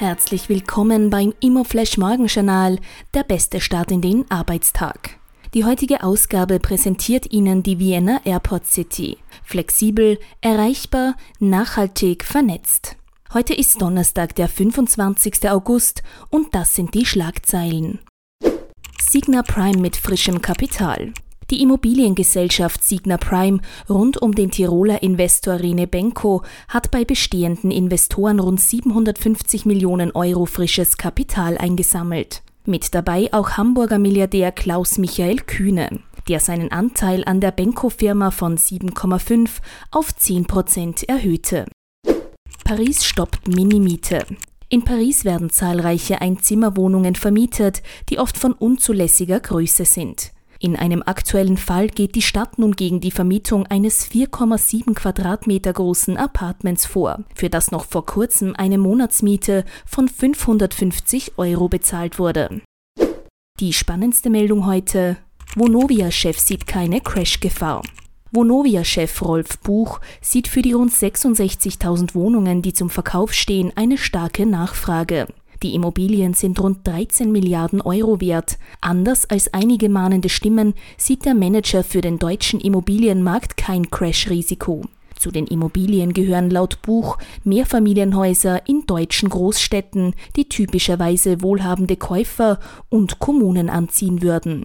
Herzlich willkommen beim Immoflash Morgenjournal, der beste Start in den Arbeitstag. Die heutige Ausgabe präsentiert Ihnen die Vienna Airport City. Flexibel, erreichbar, nachhaltig, vernetzt. Heute ist Donnerstag, der 25. August und das sind die Schlagzeilen. Signa Prime mit frischem Kapital. Die Immobiliengesellschaft Signa Prime rund um den Tiroler Investor Rene Benko hat bei bestehenden Investoren rund 750 Millionen Euro frisches Kapital eingesammelt. Mit dabei auch Hamburger Milliardär Klaus Michael Kühne, der seinen Anteil an der Benko-Firma von 7,5 auf 10 Prozent erhöhte. Paris stoppt Minimiete. In Paris werden zahlreiche Einzimmerwohnungen vermietet, die oft von unzulässiger Größe sind. In einem aktuellen Fall geht die Stadt nun gegen die Vermietung eines 4,7 Quadratmeter großen Apartments vor, für das noch vor kurzem eine Monatsmiete von 550 Euro bezahlt wurde. Die spannendste Meldung heute. Vonovia-Chef sieht keine Crash-Gefahr. Vonovia-Chef Rolf Buch sieht für die rund 66.000 Wohnungen, die zum Verkauf stehen, eine starke Nachfrage. Die Immobilien sind rund 13 Milliarden Euro wert. Anders als einige mahnende Stimmen sieht der Manager für den deutschen Immobilienmarkt kein Crash-Risiko. Zu den Immobilien gehören laut Buch Mehrfamilienhäuser in deutschen Großstädten, die typischerweise wohlhabende Käufer und Kommunen anziehen würden.